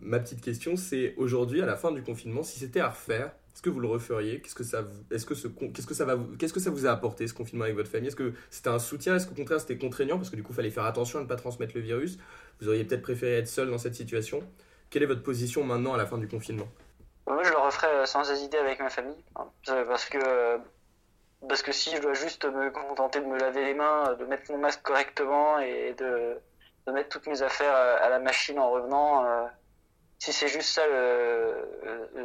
ma petite question, c'est aujourd'hui, à la fin du confinement, si c'était à refaire, est-ce que vous le referiez? Qu'est-ce que ça, est-ce que ce, qu'est-ce que ça va, qu'est-ce que ça vous a apporté ce confinement avec votre famille? Est-ce que c'était un soutien? Est-ce qu'au contraire c'était contraignant? Parce que du coup il fallait faire attention à ne pas transmettre le virus. Vous auriez peut-être préféré être seul dans cette situation. Quelle est votre position maintenant à la fin du confinement? Moi je le referais euh, sans hésiter avec ma famille. Hein. parce que parce que si je dois juste me contenter de me laver les mains, de mettre mon masque correctement et de, mettre toutes mes affaires à la machine en revenant euh, si c'est juste ça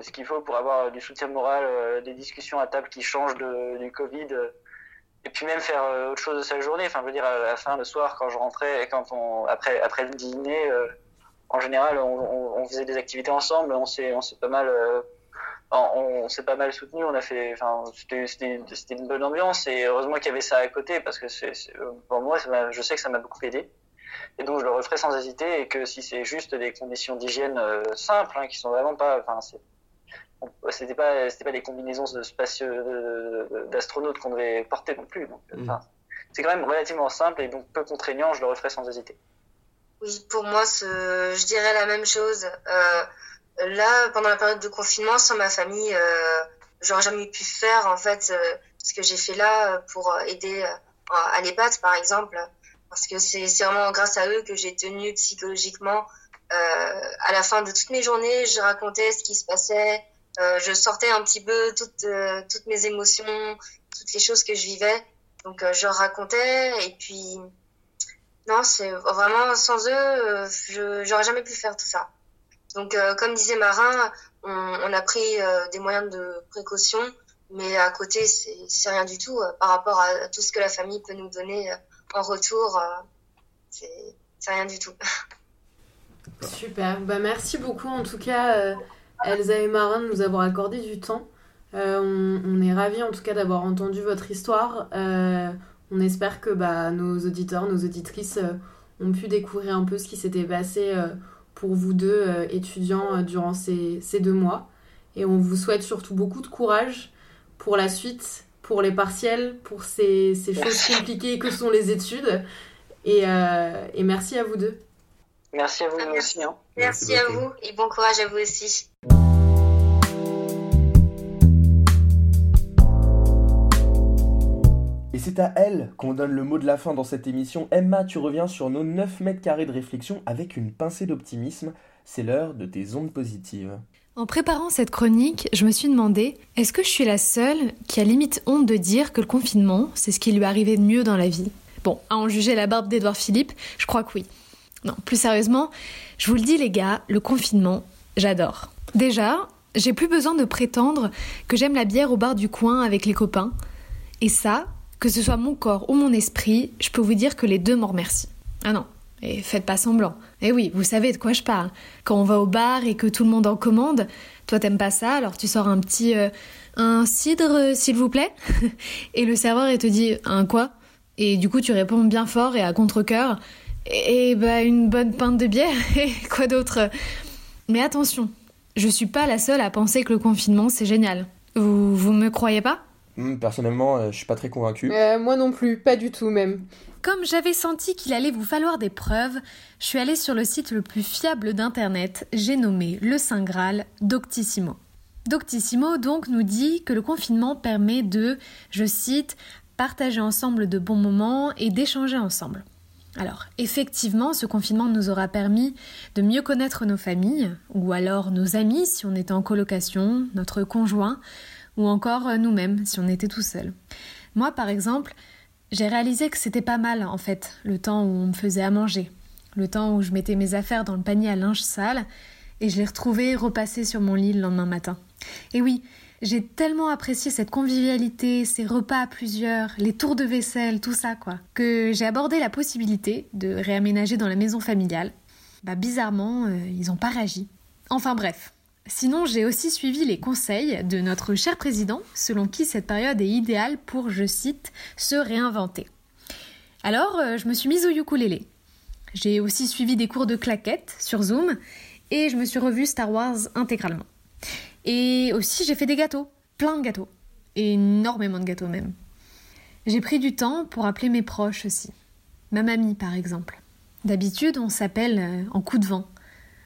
ce qu'il faut pour avoir du soutien moral, euh, des discussions à table qui changent de, du Covid, euh, et puis même faire autre chose de sa journée. Enfin, je veux dire, à la fin, le soir, quand je rentrais, quand on, après, après le dîner, en général, on, on, faisait des activités ensemble. On s'est, on s'est pas mal, on, s'est pas mal soutenu. On a fait, enfin, c'était, c'était, une bonne ambiance. Et heureusement qu'il y avait ça à côté, parce que c'est, pour moi, je sais que ça m'a beaucoup aidé. Et donc, je le referai sans hésiter. Et que si c'est juste des conditions d'hygiène simples, hein, qui sont vraiment pas, enfin, c'est c'était pas c'était pas des combinaisons de spatieux d'astronautes qu'on devait porter non plus donc mm. c'est quand même relativement simple et donc peu contraignant je le referai sans hésiter oui pour moi je dirais la même chose euh, là pendant la période de confinement sans ma famille euh, j'aurais jamais pu faire en fait euh, ce que j'ai fait là pour aider à l'EHPAD par exemple parce que c'est vraiment grâce à eux que j'ai tenu psychologiquement à la fin de toutes mes journées je racontais ce qui se passait euh, je sortais un petit peu toutes, euh, toutes mes émotions, toutes les choses que je vivais. Donc euh, je racontais et puis non, c'est vraiment sans eux, je j'aurais jamais pu faire tout ça. Donc comme disait Marin, on a pris des moyens de précaution, mais à côté c'est rien du tout par rapport à tout ce que la famille peut nous donner en retour. c'est rien du tout. Super, bah merci beaucoup en tout cas Elsa et Marin de nous avoir accordé du temps. Euh, on, est ravis en tout cas d'avoir entendu votre histoire. Euh, on espère que bah, nos auditeurs, nos auditrices euh, ont pu découvrir un peu ce qui s'était passé pour vous deux étudiants durant ces, ces, deux mois. Et on vous souhaite surtout beaucoup de courage pour la suite, pour les partiels, pour ces, ces choses compliquées que sont les études. Et, et merci à vous deux. Merci à vous aussi. Hein. Merci, à vous et bon courage à vous aussi. Et c'est à elle qu'on donne le mot de la fin dans cette émission. Emma, tu reviens sur nos 9 mètres carrés de réflexion avec une pincée d'optimisme. C'est l'heure de tes ondes positives. En préparant cette chronique, je me suis demandé, est-ce que je suis la seule qui a limite honte de dire que le confinement, c'est ce qui lui arrivait de mieux dans la vie? Bon, à en juger la barbe d'Edouard Philippe, je crois que oui. Non, plus sérieusement, je vous le dis les gars, le confinement, j'adore. Déjà, j'ai plus besoin de prétendre que j'aime la bière au bar du coin avec les copains. Et ça, que ce soit mon corps ou mon esprit, je peux vous dire que les deux m'en remercient. Ah non, et faites pas semblant. Eh oui, vous savez de quoi je parle. Quand on va au bar et que tout le monde en commande, toi t'aimes pas ça, alors tu sors un petit... Euh, un cidre, s'il vous plaît Et le serveur, il te dit un quoi? Et du coup, tu réponds bien fort et à contre-coeur et bah une bonne pinte de bière et quoi d'autre? Mais attention, je suis pas la seule à penser que le confinement c'est génial. Vous, vous me croyez pas? Hmm, Personnellement, euh, je suis pas très convaincue. Euh, moi non plus, pas du tout même. Comme j'avais senti qu'il allait vous falloir des preuves, je suis allée sur le site le plus fiable d'internet, j'ai nommé le Saint Graal Doctissimo. Doctissimo donc nous dit que le confinement permet de, je cite, partager ensemble de bons moments et d'échanger ensemble. Alors, effectivement, ce confinement nous aura permis de mieux connaître nos familles, ou alors nos amis si on était en colocation, notre conjoint, ou encore nous-mêmes si on était tout seul. Moi, par exemple, j'ai réalisé que c'était pas mal, en fait, le temps où on me faisait à manger, le temps où je mettais mes affaires dans le panier à linge sale, et je les retrouvais repassés sur mon lit le lendemain matin. Et oui, j'ai tellement apprécié cette convivialité, ces repas à plusieurs, les tours de vaisselle, tout ça quoi, que j'ai abordé la possibilité de réaménager dans la maison familiale. Bah bizarrement, euh, ils n'ont pas réagi. Enfin bref. Sinon, j'ai aussi suivi les conseils de notre cher président, selon qui cette période est idéale pour, je cite, se réinventer. Alors, euh, je me suis mise au ukulélé. J'ai aussi suivi des cours de claquettes sur Zoom et je me suis revue Star Wars intégralement. Et aussi, j'ai fait des gâteaux, plein de gâteaux, énormément de gâteaux même. J'ai pris du temps pour appeler mes proches aussi. Ma mamie, par exemple. D'habitude, on s'appelle euh, en coup de vent.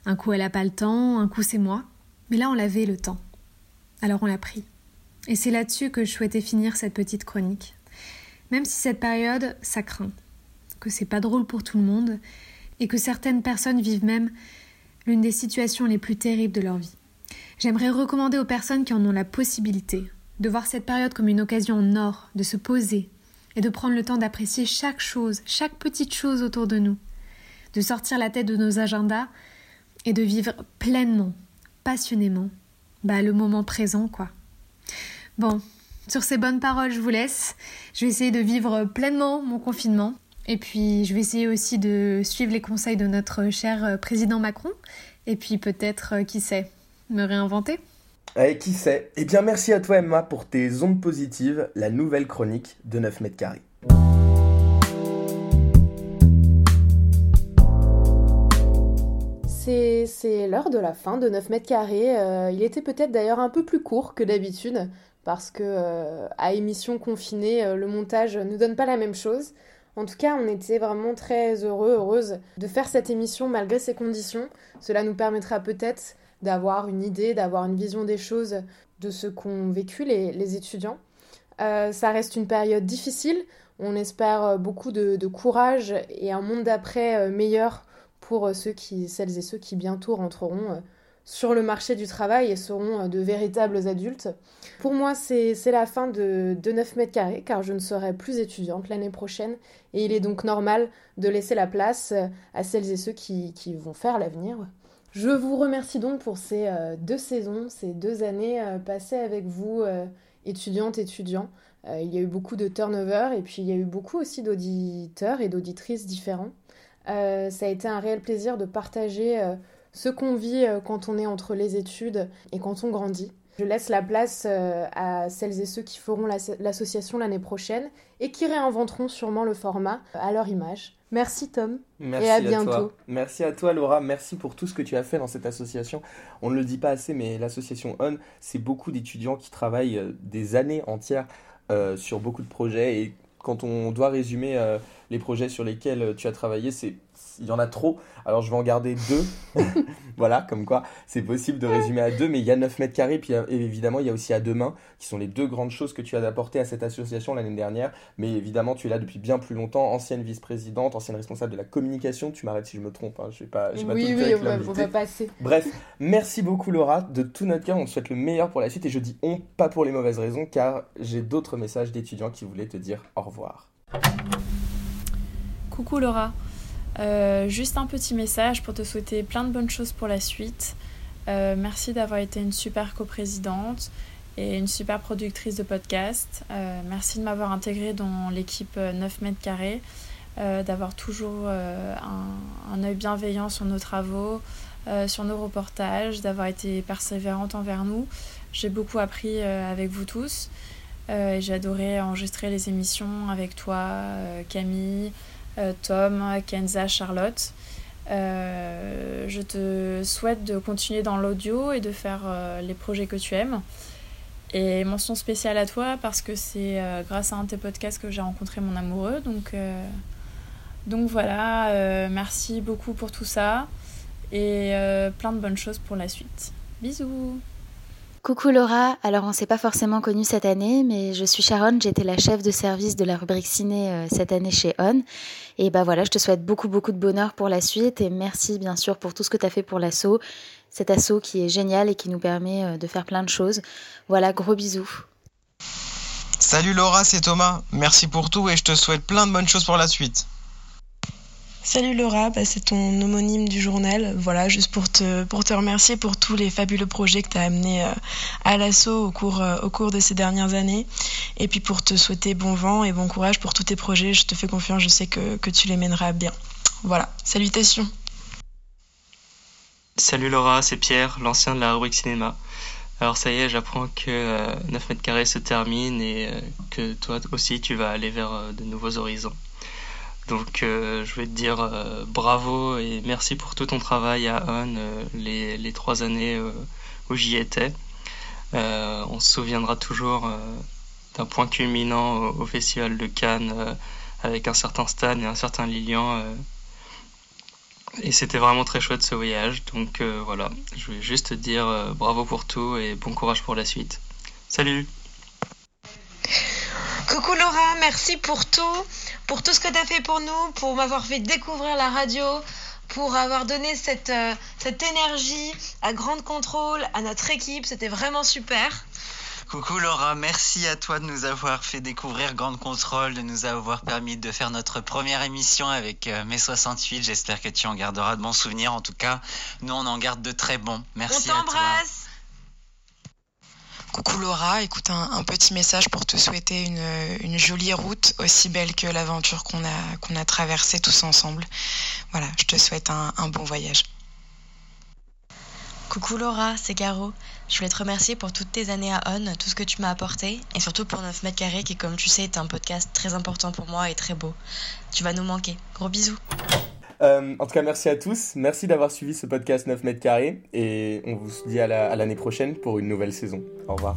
Un coup, elle n'a pas le temps, un coup, c'est moi. Mais là, on l'avait le temps. Alors, on l'a pris. Et c'est là-dessus que je souhaitais finir cette petite chronique. Même si cette période, ça craint. Que c'est pas drôle pour tout le monde. Et que certaines personnes vivent même l'une des situations les plus terribles de leur vie. J'aimerais recommander aux personnes qui en ont la possibilité de voir cette période comme une occasion en or, de se poser et de prendre le temps d'apprécier chaque chose, chaque petite chose autour de nous, de sortir la tête de nos agendas et de vivre pleinement, passionnément, bah, le moment présent, quoi. Bon, Sur ces bonnes paroles, je vous laisse. Je vais essayer de vivre pleinement mon confinement. Et puis, je vais essayer aussi de suivre les conseils de notre cher président Macron. Et puis, peut-être, qui sait, me réinventer. Eh, qui sait? Eh bien, merci à toi, Emma, pour tes ondes positives, la nouvelle chronique de 9 mètres carrés. C'est l'heure de la fin de 9 mètres carrés. Euh, il était peut-être d'ailleurs un peu plus court que d'habitude parce que euh, à émission confinée, euh, le montage ne donne pas la même chose. En tout cas, on était vraiment très heureux, heureuses de faire cette émission malgré ces conditions. Cela nous permettra peut-être d'avoir une idée, d'avoir une vision des choses de ce qu'ont vécu les, étudiants. ça reste une période difficile. On espère beaucoup de courage et un monde d'après meilleur pour euh, ceux qui, celles et ceux qui bientôt rentreront euh, sur le marché du travail et seront euh, de véritables adultes. Pour moi, c'est la fin de, de 9 mètres carrés car je ne serai plus étudiante l'année prochaine et il est donc normal de laisser la place à celles et ceux qui, qui vont faire l'avenir. Je vous remercie donc pour ces deux saisons, ces deux années passées avec vous, étudiantes, étudiants. il y a eu beaucoup de turnover et puis il y a eu beaucoup aussi d'auditeurs et d'auditrices différents. Euh, ça a été un réel plaisir de partager euh, ce qu'on vit euh, quand on est entre les études et quand on grandit. Je laisse la place à celles et ceux qui feront l'association l'année prochaine et qui réinventeront sûrement le format à leur image. Merci Tom Merci et à, bientôt. Merci à toi Laura, merci pour tout ce que tu as fait dans cette association. On ne le dit pas assez, mais l'association ON, c'est beaucoup d'étudiants qui travaillent des années entières sur beaucoup de projets et quand on doit résumer les projets sur lesquels tu as travaillé, c'est il y en a trop. Alors je vais en garder deux. voilà, comme quoi c'est possible de résumer à deux, mais il y a 9 mètres carrés, puis évidemment il y a aussi à deux mains, qui sont les deux grandes choses que tu as apportées à cette association l'année dernière. Mais évidemment, tu es là depuis bien plus longtemps, ancienne vice-présidente, ancienne responsable de la communication. Tu m'arrêtes si je me trompe, hein. je vais pas, oui, oui, on va, passer. Bref, merci beaucoup Laura, de tout notre cœur, on te souhaite le meilleur pour la suite, et je dis on, pas pour les mauvaises raisons, car j'ai d'autres messages d'étudiants qui voulaient te dire au revoir. Coucou Laura, euh, juste un petit message pour te souhaiter plein de bonnes choses pour la suite. Euh, merci d'avoir été une super coprésidente et une super productrice de podcast. Euh, merci de m'avoir intégrée dans l'équipe 9 mètres carrés, d'avoir toujours un, œil bienveillant sur nos travaux, sur nos reportages, d'avoir été persévérante envers nous. J'ai beaucoup appris avec vous tous. J'ai adoré enregistrer les émissions avec toi, Camille. Euh, Tom, Kenza, Charlotte. Euh, je te souhaite de continuer dans l'audio et de faire euh, les projets que tu aimes. Et mention spéciale à toi parce que c'est grâce à un de tes podcasts que j'ai rencontré mon amoureux. Donc, voilà, merci beaucoup pour tout ça et plein de bonnes choses pour la suite. Bisous Coucou Laura, alors on s'est pas forcément connu cette année, mais je suis Sharon, j'étais la chef de service de la rubrique ciné cette année chez On. Et bah voilà, je te souhaite beaucoup beaucoup de bonheur pour la suite et merci bien sûr pour tout ce que tu as fait pour l'assaut, cet assaut qui est génial et qui nous permet euh, de faire plein de choses. Voilà, gros bisous. Salut Laura, c'est Thomas, merci pour tout et je te souhaite plein de bonnes choses pour la suite. Salut Laura, bah, c'est ton homonyme du journal. Voilà, juste pour te, pour te remercier pour tous les fabuleux projets que tu as amenés euh, à l'assaut au cours, euh, au cours de ces dernières années. Et puis pour te souhaiter bon vent et bon courage pour tous tes projets. Je te fais confiance, je sais que, que tu les mèneras bien. Voilà, salutations. Salut Laura, c'est Pierre, l'ancien de la rubrique cinéma. Alors ça y est, j'apprends que 9 euh, mètres carrés se termine et que toi aussi tu vas aller vers de nouveaux horizons. Donc euh, je vais te dire euh, bravo et merci pour tout ton travail à On euh, les, les, trois années où j'y étais. on se souviendra toujours d'un point culminant au, Festival de Cannes avec un certain Stan et un certain Lilian. et c'était vraiment très chouette ce voyage. Donc voilà, je vais juste te dire bravo pour tout et bon courage pour la suite. Salut Coucou Laura, merci pour tout pour tout ce que tu as fait pour nous, pour m'avoir fait découvrir la radio, pour avoir donné cette, euh, cette énergie à Grande Contrôle, à notre équipe. C'était vraiment super. Coucou Laura, merci à toi de nous avoir fait découvrir Grande Contrôle, de nous avoir permis de faire notre première émission avec euh, Mai 68. J'espère que tu en garderas de bons souvenirs. En tout cas, nous on en garde de très bons. Merci on t'embrasse. Coucou Laura, écoute un, petit message pour te souhaiter une, jolie route, aussi belle que l'aventure qu'on a, traversée tous ensemble. Voilà, je te souhaite un, un bon voyage. Coucou Laura, c'est Caro. Je voulais te remercier pour toutes tes années à On, tout ce que tu m'as apporté, et surtout pour 9 mètres carrés qui, comme tu sais, est un podcast très important pour moi et très beau. Tu vas nous manquer. Gros bisous. Euh, en tout cas, merci à tous. Merci d'avoir suivi ce podcast 9 mètres carrés, et on vous dit à l'année prochaine pour une nouvelle saison. Au revoir.